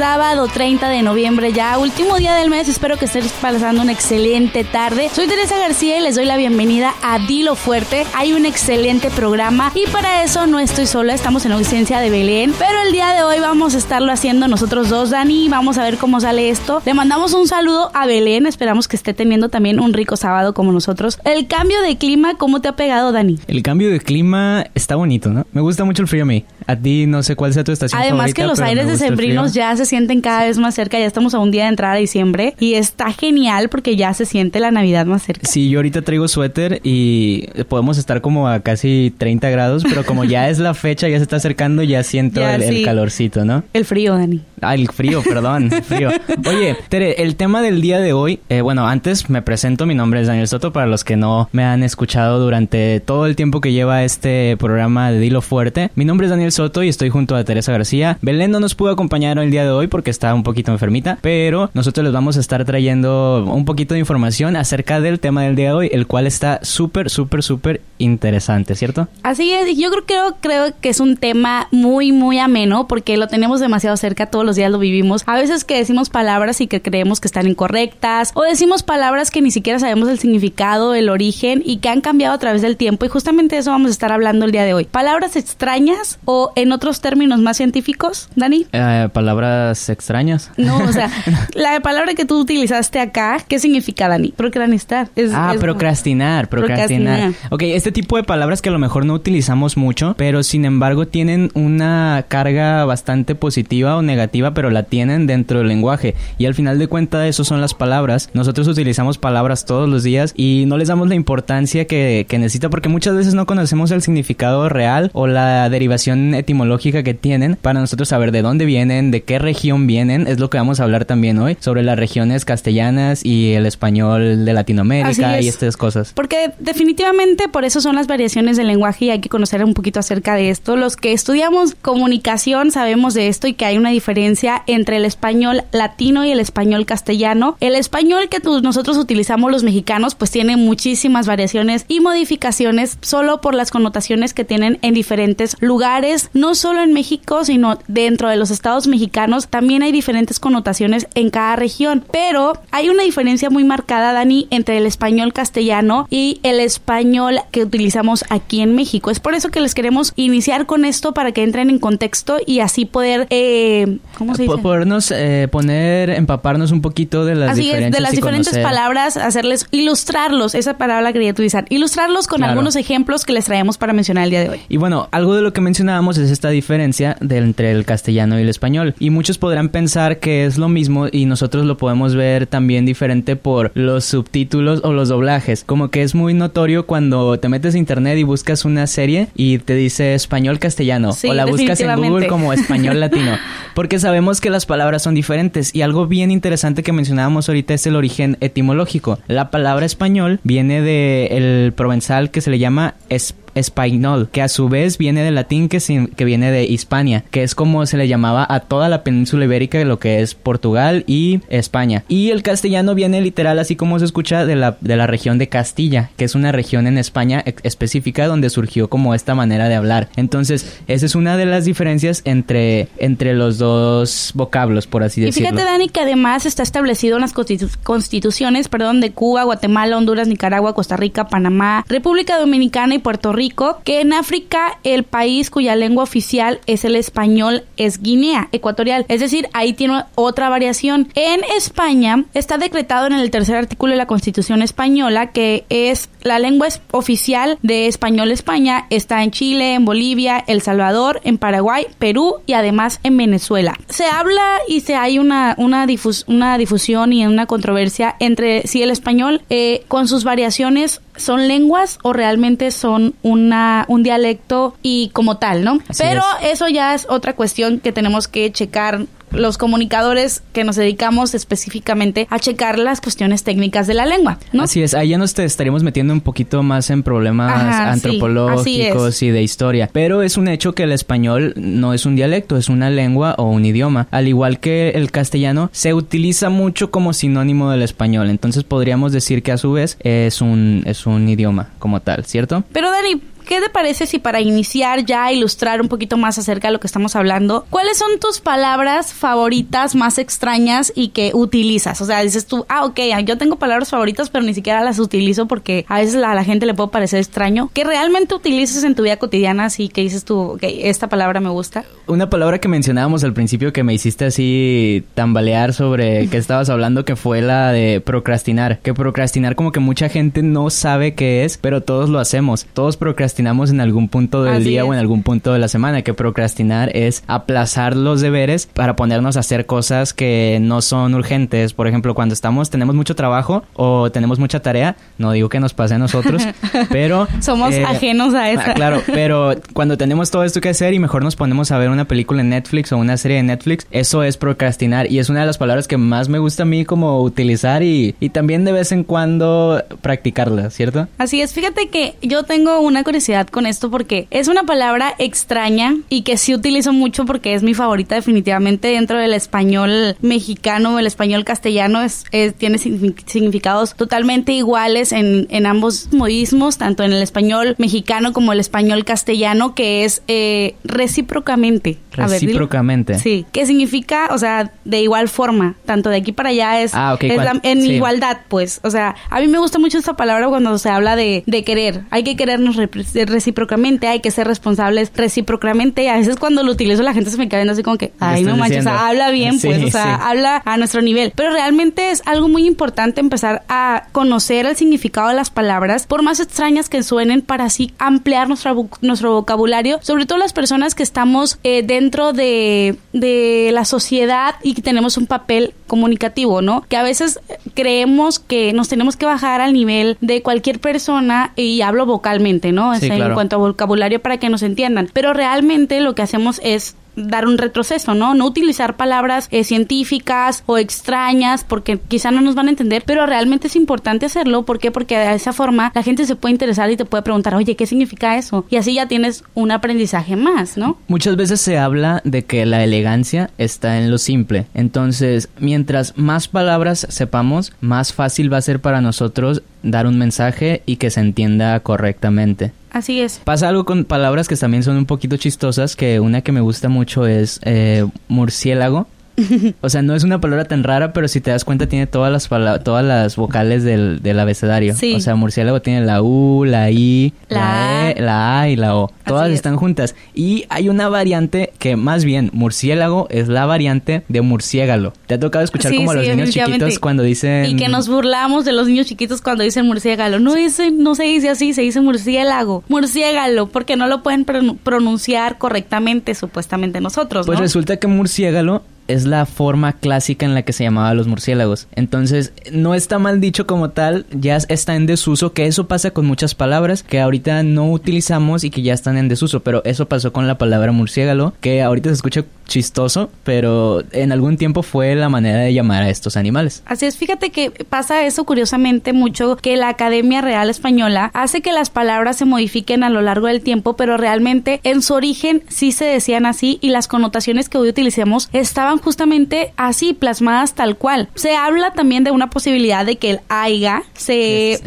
Sábado 30 de noviembre, ya último día del mes. Espero que estés pasando una excelente tarde. Soy Teresa García y les doy la bienvenida a Dilo Fuerte. Hay un excelente programa y para eso no estoy sola, estamos en ausencia de Belén. Pero el día de hoy vamos a estarlo haciendo nosotros dos, Dani. Vamos a ver cómo sale esto. Le mandamos un saludo a Belén. Esperamos que esté teniendo también un rico sábado como nosotros. El cambio de clima, ¿cómo te ha pegado, Dani? El cambio de clima está bonito, ¿no? Me gusta mucho el frío a mí. A ti no sé cuál sea tu estación Además favorita, que los aires decembrinos ya se sienten cada vez más cerca, ya estamos a un día de entrar a diciembre y está genial porque ya se siente la Navidad más cerca. Sí, yo ahorita traigo suéter y podemos estar como a casi 30 grados, pero como ya es la fecha, ya se está acercando, ya siento Ya, el, calorcito, ¿no? El frío, Dani. Ah, el frío, perdón. Oye, Tere, el tema del día de hoy, eh, bueno, antes me presento, mi nombre es Daniel Soto, para los que no me han escuchado durante todo el tiempo que lleva este programa de Dilo Fuerte. Mi nombre es Daniel Soto y estoy junto a Teresa García. Belén no nos pudo acompañar el día de hoy porque está un poquito enfermita, pero nosotros les vamos a estar trayendo un poquito de información acerca del tema del día de hoy, el cual está súper, súper, súper interesante, ¿cierto? Así es, yo creo, creo, creo que es un tema muy, muy ameno porque lo tenemos demasiado cerca, todos los días lo vivimos. A veces que decimos palabras y que creemos que están incorrectas o decimos palabras que ni siquiera sabemos el significado, el origen y que han cambiado a través del tiempo y justamente de eso vamos a estar hablando el día de hoy. Palabras extrañas o en otros términos más científicos, Dani. Eh, palabras extrañas. No, o sea, la palabra que tú utilizaste acá, ¿qué significa, Dani? Procranistar. Es- Ah, es- procrastinar, procrastinar. Procrastinar. Ok, este tipo de palabras que a lo mejor no utilizamos mucho, pero sin embargo tienen una carga bastante positiva o negativa, pero la tienen dentro del lenguaje. Y al final de cuentas, eso son las palabras. Nosotros utilizamos palabras todos los días y no les damos la importancia que, que necesita porque muchas veces no conocemos el significado real o la derivación etimológica que tienen para nosotros saber de dónde vienen, de qué región vienen. Es lo que vamos a hablar también hoy sobre las regiones castellanas y el español de Latinoamérica Así y es. estas cosas. Porque definitivamente por eso son las variaciones del lenguaje y hay que conocer un poquito acerca de esto. Los que estudiamos comunicación sabemos de esto y que hay una diferencia entre el español latino y el español castellano. El español que nosotros utilizamos los mexicanos pues tiene muchísimas variaciones y modificaciones solo por las connotaciones que tienen en diferentes lugares, no solo en México, sino dentro de los estados mexicanos también hay diferentes connotaciones en cada región, pero hay una diferencia muy marcada, Dani, entre el español castellano y el español que utilizamos aquí en México. Es por eso que les queremos iniciar con esto para que entren en contexto y así poder, eh, ¿cómo se dice? Po- Podernos eh, poner, empaparnos un poquito de las Así es, diferencias. de las y diferentes conocer. palabras, hacerles ilustrarlos, esa palabra quería utilizar, ilustrarlos con Claro. algunos ejemplos que les traemos para mencionar el día de hoy. Y bueno, algo de lo que mencionábamos es esta diferencia de, entre el castellano y el español. Y muchos podrán pensar que es lo mismo y nosotros lo podemos ver también diferente por los subtítulos o los doblajes. Como que es muy notorio cuando te metes a internet y buscas una serie y te dice español castellano. Sí, o la buscas en. Google como español latino. Porque sabemos que las palabras son diferentes. Y algo bien interesante que mencionábamos ahorita es el origen etimológico. La palabra español viene de el provenzal que se le llama es- español, que a su vez viene del latín que, sin- que viene de Hispania, que es como se le llamaba a toda la península ibérica, lo que es Portugal y España. Y el castellano viene literal, así como se escucha, de la, de la región de Castilla, que es una región en España específica donde surgió como esta manera de hablar. Entonces, esa es una de las diferencias entre, entre los dos vocablos, por así Y decirlo. fíjate, Dani, que además está establecido en las constitu- constituciones, perdón, de Cuba, Guatemala, Honduras, Nicaragua, Costa Rica, Panamá, República Dominicana y Puerto Rico, que en África el país cuya lengua oficial es el español es Guinea Ecuatorial. Es decir, ahí tiene otra variación. En España está decretado en el tercer artículo de la Constitución española que es la lengua oficial de español España. Está en Chile, en Bolivia, El Salvador, en Paraguay, Perú y además en Venezuela. Se habla y se hay una, una difusión y una controversia entre si el español eh, con sus variaciones son lenguas o realmente son una, un dialecto y como tal, ¿no? Así Pero es. eso ya es otra cuestión que tenemos que checar los comunicadores que nos dedicamos específicamente a checar las cuestiones técnicas de la lengua, ¿no? Así es, ahí ya nos te estaríamos metiendo un poquito más en problemas Ajá, antropológicos y de historia. Pero es un hecho que el español no es un dialecto, es una lengua o un idioma. Al igual que el castellano, se utiliza mucho como sinónimo del español. Entonces podríamos decir que a su vez es un, es un idioma como tal, ¿cierto? Pero Dani, ¿qué te parece si para iniciar ya a ilustrar un poquito más acerca de lo que estamos hablando, cuáles son tus palabras favoritas más extrañas y que utilizas? O sea, dices tú, ah, ok, yo tengo palabras favoritas, pero ni siquiera las utilizo porque a veces a la gente le puede parecer extraño. ¿Qué realmente utilizas en tu vida cotidiana así que dices tú, ok, esta palabra me gusta? Una palabra que mencionábamos al principio que me hiciste así tambalear sobre que estabas hablando que fue la de procrastinar. Que procrastinar como que mucha gente no sabe qué es, pero todos lo hacemos. Todos procrastinamos en algún punto del Así día es. o en algún punto de la semana. Que procrastinar es aplazar los deberes para ponernos a hacer cosas que no son urgentes. Por ejemplo, cuando estamos, tenemos mucho trabajo o tenemos mucha tarea, no digo que nos pase a nosotros, pero... Somos eh, ajenos a. Ah, claro, pero cuando tenemos todo esto que hacer y mejor nos ponemos a ver una película en Netflix o una serie de Netflix, eso es procrastinar y es una de las palabras que más me gusta a mí como utilizar y, y también de vez en cuando practicarla, ¿cierto? Así es, fíjate que yo tengo una curiosidad con esto porque es una palabra extraña y que sí utilizo mucho porque es mi favorita definitivamente dentro del español mexicano el español castellano es, tiene signifi- significados totalmente iguales en, en ambos modismos, tanto en el español mexicano como el español castellano, que es eh, recíprocamente. Ver. Recíprocamente. Sí, que significa, o sea, de igual forma, tanto de aquí para allá es, Ah, ok, es cuan- la- en sí. igualdad, pues. O sea, a mí me gusta mucho esta palabra cuando se habla de, de querer. Hay que querernos repre- recíprocamente, hay que ser responsables recíprocamente. Y a veces cuando lo utilizo la gente se me viendo así como que, ay, no manches, o sea, diciendo? habla bien, Sí, pues, o sea, sí. habla a nuestro nivel. Pero realmente es algo muy importante empezar a conocer el significado de las palabras, por más extrañas que suenen, para así ampliar nuestra nuestro vocabulario, sobre todo las personas que estamos eh, dentro de, de la sociedad y que tenemos un papel comunicativo, ¿no? Que a veces creemos que nos tenemos que bajar al nivel de cualquier persona y hablo vocalmente, ¿no? Sí, Es en claro. cuanto a vocabulario para que nos entiendan. Pero realmente lo que hacemos es dar un retroceso, ¿no? No utilizar palabras eh, científicas o extrañas porque quizá no nos van a entender, pero realmente es importante hacerlo. ¿Por qué? Porque de esa forma la gente se puede interesar y te puede preguntar, oye, ¿qué significa eso? Y así ya tienes un aprendizaje más, ¿no? Muchas veces se habla de que la elegancia está en lo simple. Entonces, mientras más palabras sepamos, más fácil va a ser para nosotros dar un mensaje y que se entienda correctamente. Así es. Pasa algo con palabras que también son un poquito chistosas, que una que me gusta mucho es eh, murciélago. O sea, no es una palabra tan rara, pero si te das cuenta tiene todas las todas las vocales del, del abecedario. Sí. O sea, murciélago tiene la U, la I, la, La E, la A y la O. Todas es. están juntas. Y hay una variante que más bien murciélago es la variante de murciégalo. ¿Te ha tocado escuchar Sí, como a los niños chiquitos cuando dicen... Y que nos burlamos de los niños chiquitos cuando dicen murciélago. No, ese, no se dice así, se dice murciélago. Murciégalo, porque no lo pueden pron- pronunciar correctamente, supuestamente nosotros, Pues resulta que murciégalo es la forma clásica en la que se llamaba los murciélagos. Entonces, no está mal dicho como tal, ya está en desuso, que eso pasa con muchas palabras que ahorita no utilizamos y que ya están en desuso, pero eso pasó con la palabra murciégalo, que ahorita se escucha chistoso, pero en algún tiempo fue la manera de llamar a estos animales. Así es, fíjate que pasa eso curiosamente mucho, que la Academia Real Española hace que las palabras se modifiquen a lo largo del tiempo, pero realmente en su origen sí se decían así y las connotaciones que hoy utilizamos estaban justamente así, plasmadas tal cual. Se habla también de una posibilidad de que el aiga se,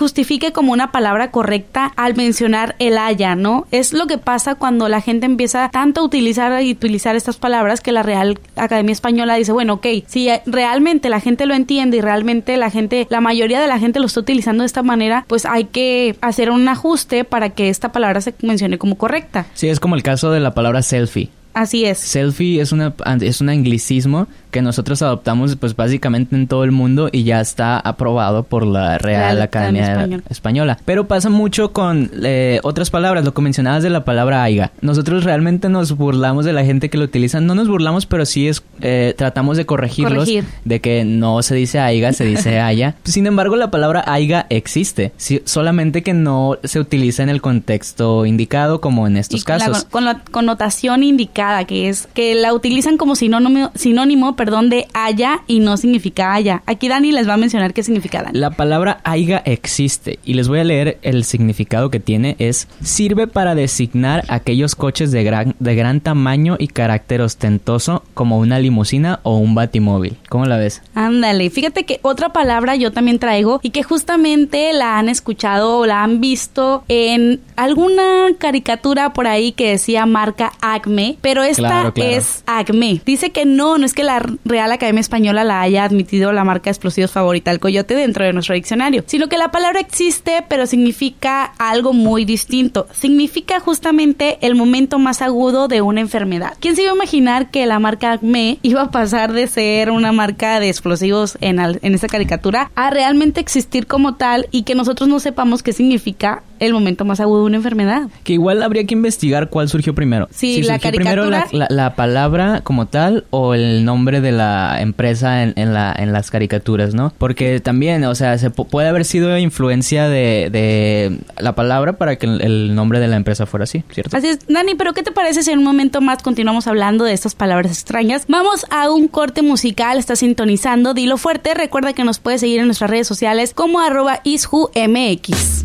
justifique como una palabra correcta al mencionar el haya, ¿no? Es lo que pasa cuando la gente empieza tanto a utilizar y utilizar estas palabras que la Real Academia Española dice, bueno, ok, si realmente la gente lo entiende y realmente la gente, la mayoría de la gente lo está utilizando de esta manera, pues hay que hacer un ajuste para que esta palabra se mencione como correcta. Sí, es como el caso de la palabra selfie. Así es. Selfie es una es un anglicismo que nosotros adoptamos pues básicamente en todo el mundo y ya está aprobado por la Real, Real Academia Española. Pero pasa mucho con eh, otras palabras, lo que mencionabas de la palabra aiga. Nosotros realmente nos burlamos de la gente que lo utiliza. No nos burlamos, pero sí es eh, tratamos de corregirlos Corregir. de que no se dice aiga, se dice haya. Sin embargo, la palabra aiga existe, sí, solamente que no se utiliza en el contexto indicado como en estos Y con la- casos. con la connotación indicada que es que la utilizan como sinónimo, sinónimo perdón, de haya y no significa haya. Aquí Dani les va a mencionar qué significa Dani. La palabra aiga existe y les voy a leer el significado que tiene. Es sirve para designar aquellos coches de gran, de gran tamaño y carácter ostentoso como una limusina o un batimóvil. ¿Cómo la ves? Ándale, fíjate que otra palabra yo también traigo y que justamente la han escuchado o la han visto en alguna caricatura por ahí que decía marca Acme, pero esta Claro, claro. es Acme. Dice que no, no es que la Real Academia Española la haya admitido la marca de explosivos favorita del coyote dentro de nuestro diccionario, sino que la palabra existe, pero significa algo muy distinto. Significa justamente el momento más agudo de una enfermedad. ¿Quién se iba a imaginar que la marca Acme iba a pasar de ser una marca de explosivos en, al- en esta caricatura a realmente existir como tal y que nosotros no sepamos qué significa el momento más agudo de una enfermedad? Que igual habría que investigar cuál surgió primero. Sí, si la surgió primero la, caricatura- la- la palabra como tal o el nombre de la empresa en, en la, en las caricaturas, ¿no? Porque también, o sea, se pu- puede haber sido influencia de, de la palabra para que el, el nombre de la empresa fuera así, ¿cierto? Así es, Dani, pero ¿qué te parece si en un momento más continuamos hablando de estas palabras extrañas? Vamos a un corte musical, está sintonizando, dilo fuerte, recuerda que nos puedes seguir en nuestras redes sociales como arroba isjumx.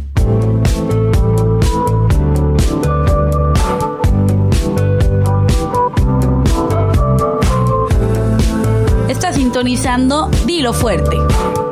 Sintonizando, dilo fuerte.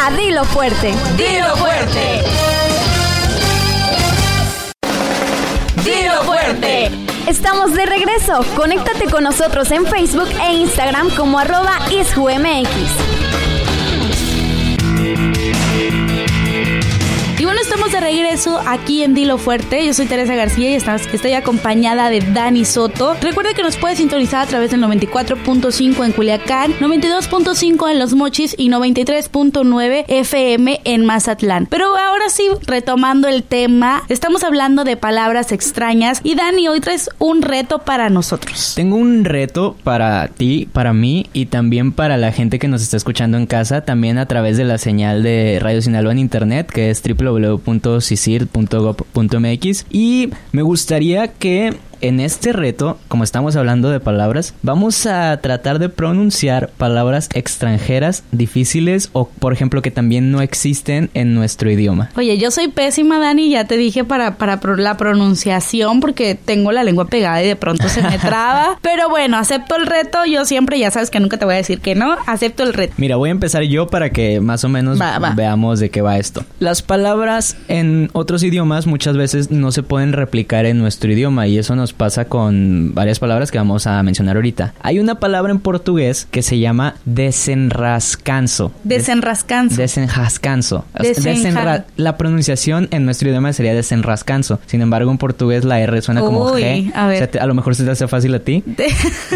A Dilo Fuerte. Dilo fuerte. Dilo fuerte. Estamos de regreso. Conéctate con nosotros en Facebook e Instagram como arroba isjumx. Y bueno, estamos de regreso aquí en Dilo Fuerte. Yo soy Teresa García y estoy acompañada de Dani Soto. Recuerda que nos puedes sintonizar a través del 94.5 en Culiacán, 92.5 en Los Mochis y 93.9 FM en Mazatlán. Pero ahora sí, retomando el tema, estamos hablando de palabras extrañas y Dani, hoy traes un reto para nosotros. Tengo un reto para ti, para mí y también para la gente que nos está escuchando en casa, también a través de la señal de Radio Sinaloa en internet, que es Y me gustaría que en este reto, como estamos hablando de palabras, vamos a tratar de pronunciar palabras extranjeras difíciles o, por ejemplo, que también no existen en nuestro idioma. Oye, yo soy pésima, Dani, ya te dije para, para la pronunciación porque tengo la lengua pegada y de pronto se me traba. Pero bueno, acepto el reto. Yo siempre, ya sabes que nunca te voy a decir que no, acepto el reto. Mira, voy a empezar yo para que más o menos Va, va. veamos de qué va esto. Las palabras en otros idiomas muchas veces no se pueden replicar en nuestro idioma y eso nos pasa con varias palabras que vamos a mencionar ahorita. Hay una palabra en portugués que se llama desenrascanso. Desenrascanso. Desenrascanso. Desenja- Desenra- La pronunciación en nuestro idioma sería desenrascanso. Sin embargo, en portugués la R suena como G. a ver. O sea, te- a lo mejor se te hace fácil a ti. De-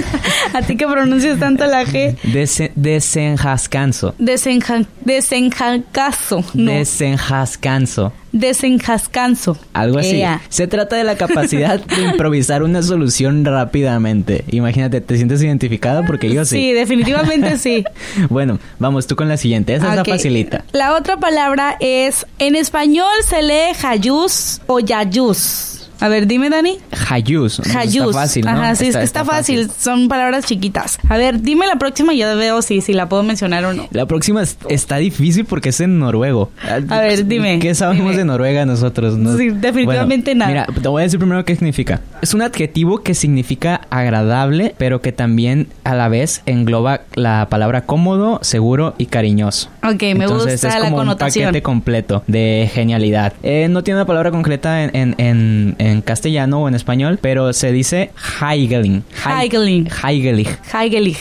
a ti que pronuncias tanto la G. Desen- desenrascanso. Desenja... Desenjascaso. No. Desenjascanso. Desenjascanso. Algo así. Ea. Se trata de la capacidad de improvisar una solución rápidamente. Imagínate, ¿te sientes identificada? Porque yo sí. Sí, definitivamente sí. bueno, vamos tú con la siguiente. Esa es la facilita. La otra palabra es, en español se lee jayús o yayús. A ver, dime, Dani. Hayus. Jayús. Está fácil, ¿no? Ajá, sí, es que está, fácil. Son palabras chiquitas. A ver, dime la próxima y yo veo si, si la puedo mencionar o no. La próxima es- está difícil porque es en noruego. A ver, dime, ¿Qué sabemos dime. de Noruega nosotros? no? Sí, definitivamente Bueno, nada. Mira, te voy a decir primero qué significa. Es un adjetivo que significa agradable, pero que también a la vez engloba la palabra cómodo, seguro y cariñoso. Ok, me Entonces gusta es la como connotación. un paquete completo de genialidad. Eh, no tiene una palabra concreta en, en, en, en castellano o en español, pero se dice Heigeling. Heigeling. Heigeling. Heigelig.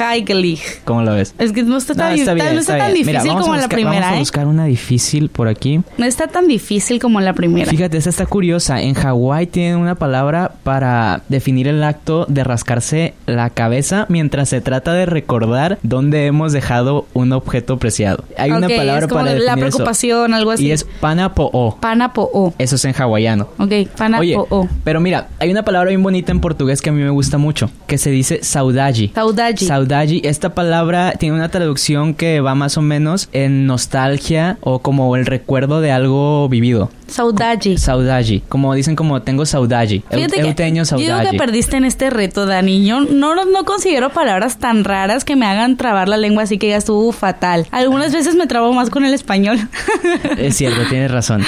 Heigelig. ¿Cómo lo ves? Es que no está tan, No, está tan- bien, no está está tan bien. Mira, difícil como la primera, Vamos a ¿eh? buscar una difícil por aquí. No está tan difícil como la primera. Fíjate, esta está curiosa. En Hawái tienen una palabra para definir el acto de rascarse la cabeza mientras se trata de recordar dónde hemos dejado un objeto preciado. Hay una palabra es como para la definir eso. preocupación, algo así. Y es panapo'o. Panapo'o. Eso es en hawaiano. Ok, Oye, panapo'o. pero mira, hay una palabra bien bonita en portugués que a mí me gusta mucho, que se dice saudade. Saudade. Saudade, esta palabra tiene una traducción que va más o menos en nostalgia o como el recuerdo de algo vivido. Saudade. Saudade, como dicen como tengo saudade. Eu, eu teño yo digo saudade. que perdiste en este reto, Dani. Yo no, no considero palabras tan raras que me hagan trabar la lengua, así que ya estuvo fatal. Algunas veces me trabo más con el español. Es cierto, tienes razón.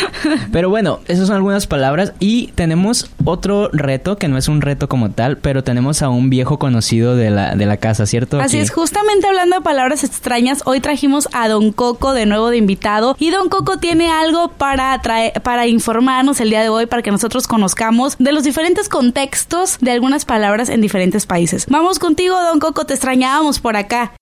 Pero bueno, esas son algunas palabras y tenemos otro reto que no es un reto como tal, pero tenemos a un viejo conocido de la, de la casa, ¿cierto? Así es, justamente hablando de palabras extrañas, hoy trajimos a Don Coco de nuevo de invitado y Don Coco tiene algo para traer, para informarnos el día de hoy para que nosotros conozcamos de los diferentes contextos de algunas palabras en diferentes países. Vamos contigo, Don Coco, te extrañábamos por acá.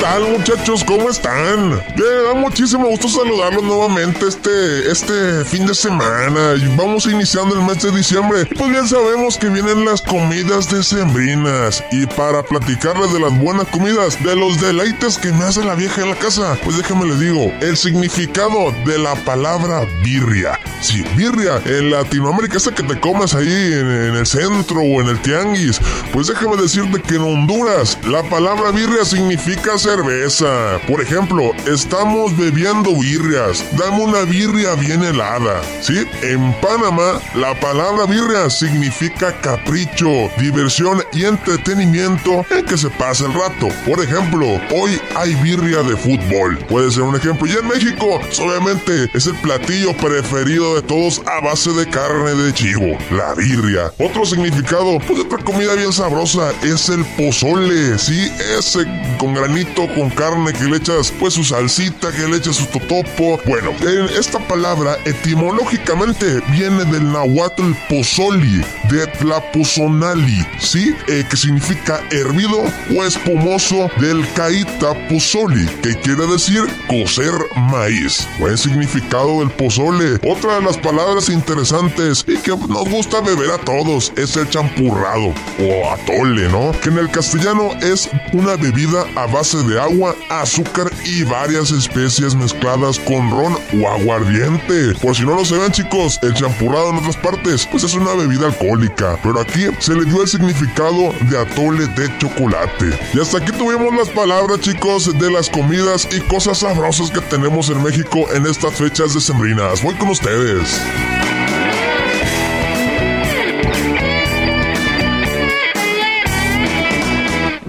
Tal muchachos? ¿Cómo están? Me da muchísimo gusto saludarlos nuevamente este, este fin de semana. Vamos iniciando el mes de diciembre. Pues bien sabemos que vienen las comidas decembrinas. Y para platicarles de las buenas comidas, de los deleites que me hace la vieja en la casa, pues déjame les digo, el significado de la palabra birria. Sí, birria en Latinoamérica, esa que te comes ahí en, en el centro o en el tianguis. Pues déjame decirte que en Honduras la palabra birria significa cerveza. Por ejemplo, estamos bebiendo birrias. Dame una birria bien helada. ¿Sí? En Panamá la palabra birria significa capricho, diversión y entretenimiento en que se pasa el rato. Por ejemplo, hoy hay birria de fútbol. Puede ser un ejemplo. Y en México, obviamente, es el platillo preferido de todos a base de carne de chivo, la birria. Otro significado, pues otra comida bien sabrosa es el pozole. Sí, ese con granito con carne, que le echas pues su salsita, que le echas su totopo. Bueno, en esta palabra etimológicamente viene del nahuatl pozoli, de tlapozonali, ¿sí? Eh, que significa hervido o espumoso del caíta pozoli, que quiere decir cocer maíz. Buen significado del pozole. Otra de las palabras interesantes y que nos gusta beber a todos es el champurrado o atole, ¿no? Que en el castellano es una bebida a base de agua, azúcar y varias especies mezcladas con ron o aguardiente. Por si no lo saben chicos, el champurrado en otras partes pues es una bebida alcohólica, pero aquí se le dio el significado de atole de chocolate. Y hasta aquí tuvimos las palabras chicos de las comidas y cosas sabrosas que tenemos en México en estas fechas decembrinas. Voy con ustedes.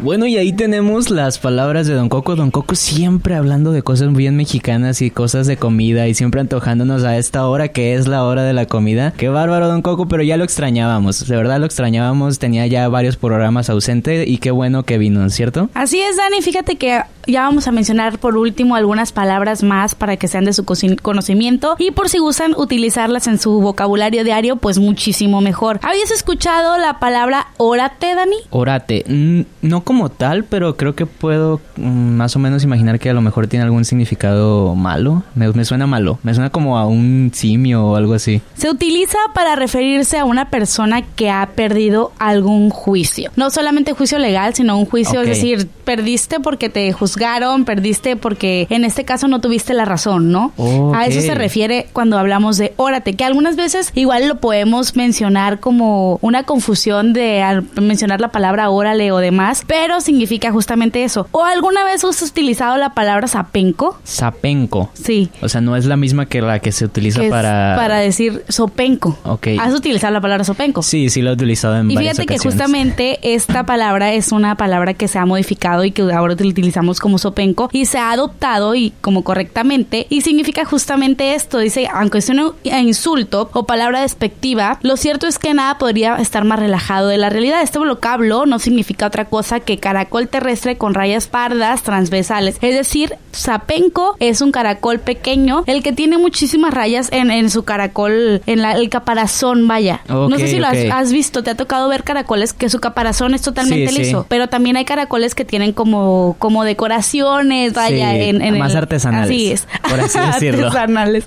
Bueno, y ahí tenemos las palabras de Don Coco. Don Coco siempre hablando de cosas bien mexicanas y cosas de comida y siempre antojándonos a esta hora que es la hora de la comida. Qué bárbaro, Don Coco, pero ya lo extrañábamos. De verdad lo extrañábamos. Tenía ya varios programas ausente y qué bueno que vino, ¿cierto? Así es, Dani. Fíjate que ya vamos a mencionar por último algunas palabras más para que sean de su conocimiento y por si gustan utilizarlas en su vocabulario diario, pues muchísimo mejor. ¿Habías escuchado la palabra órate, Dani? Orate, mm, no como tal, pero creo que puedo mm, más o menos imaginar que a lo mejor tiene algún significado malo. Me, me suena malo, me suena como a un simio o algo así. Se utiliza para referirse a una persona que ha perdido algún juicio. No solamente juicio legal, sino un juicio, es decir, perdiste porque te juzgaron, perdiste porque en este caso no tuviste la razón, ¿no? A eso se refiere cuando hablamos de órate, que algunas veces igual lo podemos mencionar como una confusión de al mencionar la palabra órale o demás, pero significa justamente eso. ¿O alguna vez has utilizado la palabra sapenco? Sapenco. Sí. O sea, no es la misma que la que se utiliza que para... para decir sopenco. Ok. ¿Has utilizado la palabra sopenco? Sí, sí lo he utilizado en Y varias fíjate que ocasiones. justamente esta palabra es una palabra que se ha modificado y que ahora utilizamos como sopenco y se ha adoptado y como correctamente y significa justamente esto. Dice, aunque es un insulto o palabra despectiva, lo cierto es que nada podría estar más relajado de la realidad. Este vocablo no significa otra cosa que caracol terrestre con rayas pardas transversales. Es decir, sapenco es un caracol pequeño, el que tiene muchísimas rayas en, en su caracol, en la- el caparazón, vaya. no sé si lo has, visto, te ha tocado ver caracoles que su caparazón es totalmente Sí, sí. liso, pero también hay caracoles que tienen como, como decoraciones, vaya, Sí, en, en más el- artesanales, Así es. por así decirlo. artesanales.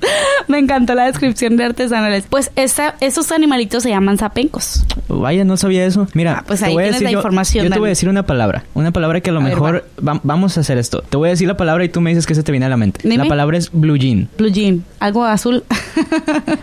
Me encantó la descripción de artesanales. Pues esta, estos animalitos se llaman sapencos. Vaya, no sabía eso. Mira, Ah, pues te ahí tienes decir la yo- información, Yo, te voy a decir una palabra. Una palabra que a lo A ver, mejor va- vamos a hacer esto. Te voy a decir la palabra y tú me dices que se te viene a la mente. Dime. La palabra es blue jean. Blue jean, algo azul.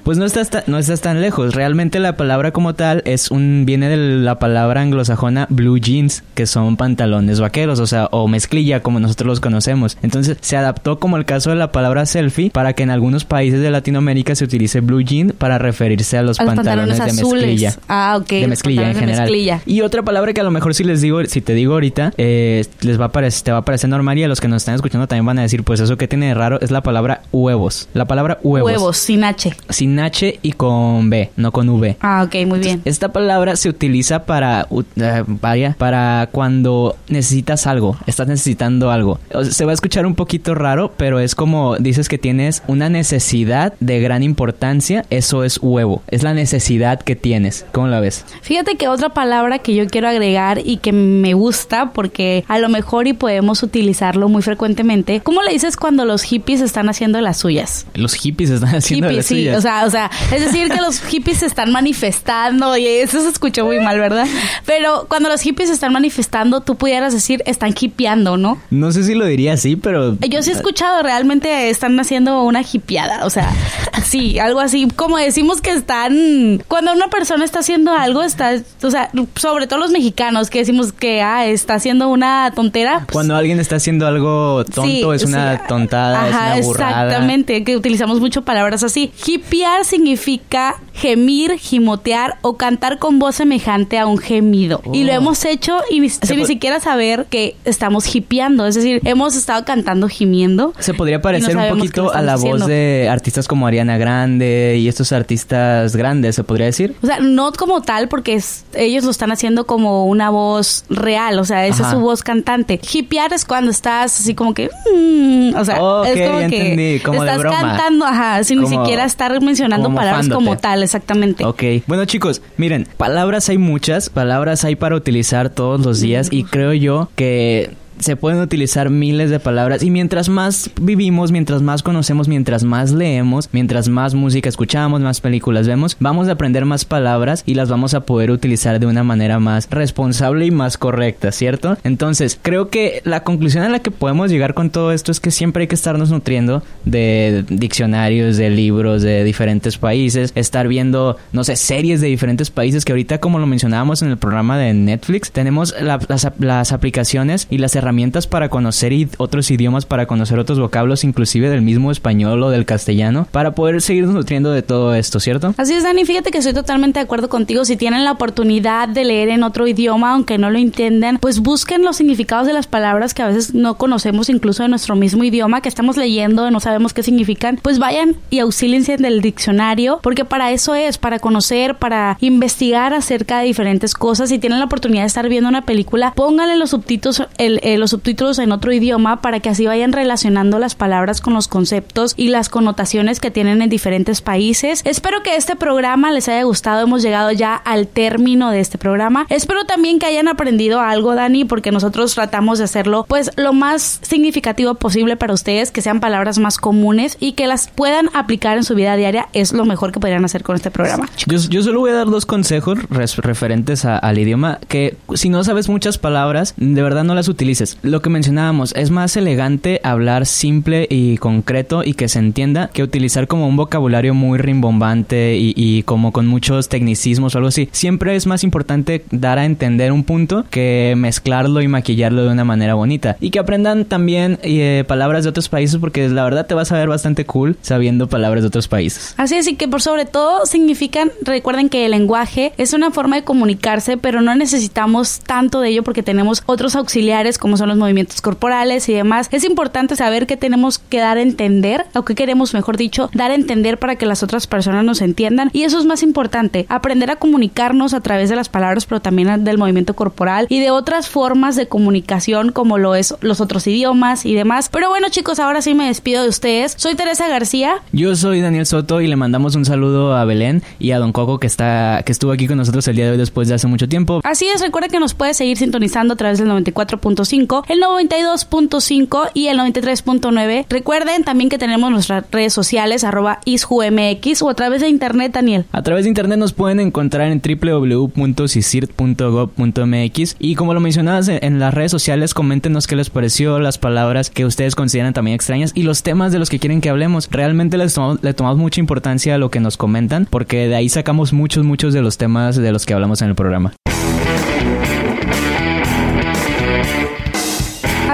Pues no estás, ta- no estás tan lejos. Realmente la palabra como tal es un viene de la palabra anglosajona blue jeans, que son pantalones vaqueros, o sea, o mezclilla como nosotros los conocemos. Entonces se adaptó como el caso de la palabra selfie para que en algunos países de Latinoamérica se utilice blue jean para referirse a los, pantalones, pantalones de azules. mezclilla. Ah, ok, De mezclilla en general. mezclilla. Y otra palabra que a lo mejor si les digo, si te digo ahorita, eh, les va a parecer, te va a parecer normal y a los que nos están escuchando también van a decir, pues eso que tiene de raro es la palabra huevos. La palabra huevos. Huevos, sin H. Sin H y con B, no con V. Ah, ok, muy bien. Esta palabra se utiliza para, u- vaya, para cuando necesitas algo, estás necesitando algo. O sea, se va a escuchar un poquito raro, pero es como dices que tienes una necesidad de gran importancia, eso es huevo, es la necesidad que tienes. ¿Cómo la ves? Fíjate que otra palabra que yo quiero agregar y que me gusta porque a lo mejor y podemos utilizarlo muy frecuentemente. ¿Cómo le dices cuando los hippies están haciendo las suyas? Los hippies están haciendo Hippies, las sí, suyas. o sea, o sea, es decir que los hippies se están manifestando y eso se escuchó muy mal, ¿verdad? Pero cuando los hippies se están manifestando, tú pudieras decir están hippieando, ¿no? no sé si lo diría así, pero Yo sí he escuchado, realmente están haciendo una hippieada, o sea, sí, algo así, como decimos que están, cuando una persona está haciendo algo, está, o sea, sobre todo los mexicanos que decimos que, ah, está haciendo una tontera. pues, cuando alguien está haciendo algo tonto Sí, es una sí. tontada, Ajá, es una burrada. Exactamente, que utilizamos mucho palabras así. Hippiar significa gemir, gimotear o cantar con voz semejante a un gemido. Y lo Oh. hemos hecho y sin ni siquiera saber que estamos hipeando. Es decir, hemos estado cantando gimiendo. Se podría no parecer un poquito a la voz de artistas como Ariana Grande y estos artistas grandes, se podría decir. O sea, no como tal, porque es- ellos lo están haciendo como una voz real, o sea, esa Ajá. es su voz cantante. Hipear es cuando estás así como que, mm, o sea, es como que entendí, como de estás broma. cantando, ajá, sin ni siquiera estar mencionando palabras mofándote. como tal, exactamente. Ok, bueno chicos, miren, palabras hay muchas, palabras hay para utilizar todos los días y creo yo que se pueden utilizar miles de palabras y mientras más vivimos, mientras más conocemos, mientras más leemos, mientras más música escuchamos, más películas vemos, vamos a aprender más palabras y las vamos a poder utilizar de una manera más responsable y más correcta, ¿cierto? Entonces, creo que la conclusión a la que podemos llegar con todo esto es que siempre hay que estarnos nutriendo de diccionarios, de libros de diferentes países, estar viendo, no sé, series de diferentes países que ahorita como lo mencionábamos en el programa de Netflix, tenemos la- las, las aplicaciones y las herramientas para conocer otros idiomas, para conocer otros vocablos, inclusive del mismo español o del castellano, para poder seguirnos nutriendo de todo esto, ¿cierto? Así es, Dani, fíjate que estoy totalmente de acuerdo contigo. Si tienen la oportunidad de leer en otro idioma, aunque no lo entiendan, pues busquen los significados de las palabras que a veces no conocemos, incluso de nuestro mismo idioma, que estamos leyendo y no sabemos qué significan. Pues vayan y auxíliense del diccionario, porque para eso es, para conocer, para investigar acerca de diferentes cosas. Si tienen la oportunidad de estar viendo una película, pónganle los subtítulos, el- eh, los subtítulos en otro idioma para que así vayan relacionando las palabras con los conceptos y las connotaciones que tienen en diferentes países. Espero que este programa les haya gustado. Hemos llegado ya al término de este programa. Espero también que hayan aprendido algo, Dani, porque nosotros tratamos de hacerlo pues lo más significativo posible para ustedes, que sean palabras más comunes y que las puedan aplicar en su vida diaria. Es lo mejor que podrían hacer con este programa. Yo, yo solo voy a dar dos consejos referentes a- al idioma que si no sabes muchas palabras, de verdad no las utilices. Lo que mencionábamos, es más elegante hablar simple y concreto y que se entienda que utilizar como un vocabulario muy rimbombante y, como con muchos tecnicismos o algo así. Siempre es más importante dar a entender un punto que mezclarlo y maquillarlo de una manera bonita. Y que aprendan también eh, palabras de otros países porque la verdad te vas a ver bastante cool sabiendo palabras de otros países. Así es, y que por sobre todo significan, recuerden que el lenguaje es una forma de comunicarse, pero no necesitamos tanto de ello porque tenemos otros auxiliares como son los movimientos corporales y demás. Es importante saber qué tenemos que dar a entender, o qué queremos, mejor dicho, dar a entender para que las otras personas nos entiendan. Y eso es más importante, aprender a comunicarnos a través de las palabras, pero también del movimiento corporal y de otras formas de comunicación como lo es los otros idiomas y demás. Pero bueno chicos, ahora sí me despido de ustedes. Soy Teresa García. Yo soy Daniel Soto y le mandamos un saludo a Belén y a Don Coco que está que estuvo aquí con nosotros el día de hoy después de hace mucho tiempo. Así es, recuerda que nos puedes seguir sintonizando a través del 94.5, el 92.5 y el 93.9. Recuerden también que tenemos nuestras redes sociales, arroba isjumx o a través de internet, Daniel. A través de internet nos pueden encontrar en www.cisir.gov.mx y como lo mencionabas en, las redes sociales, coméntenos qué les pareció, las palabras que ustedes consideran también extrañas y los temas de los que quieren que hablemos. Realmente les le tomamos mucha importancia a lo que nos comentan porque de ahí sacamos muchos, muchos de los temas de los que hablamos en el programa.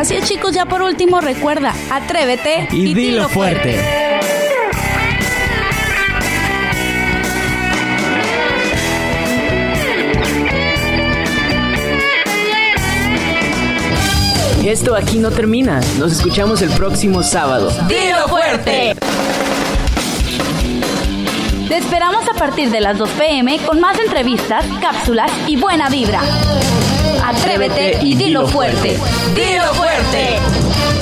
Así es, chicos, ya por último, recuerda, atrévete Y dilo fuerte. Esto aquí no termina. Nos escuchamos el próximo sábado. ¡Dilo fuerte! Te esperamos a partir de las 2 pm con más entrevistas, cápsulas y buena vibra. Atrévete y dilo fuerte. ¡Dilo fuerte!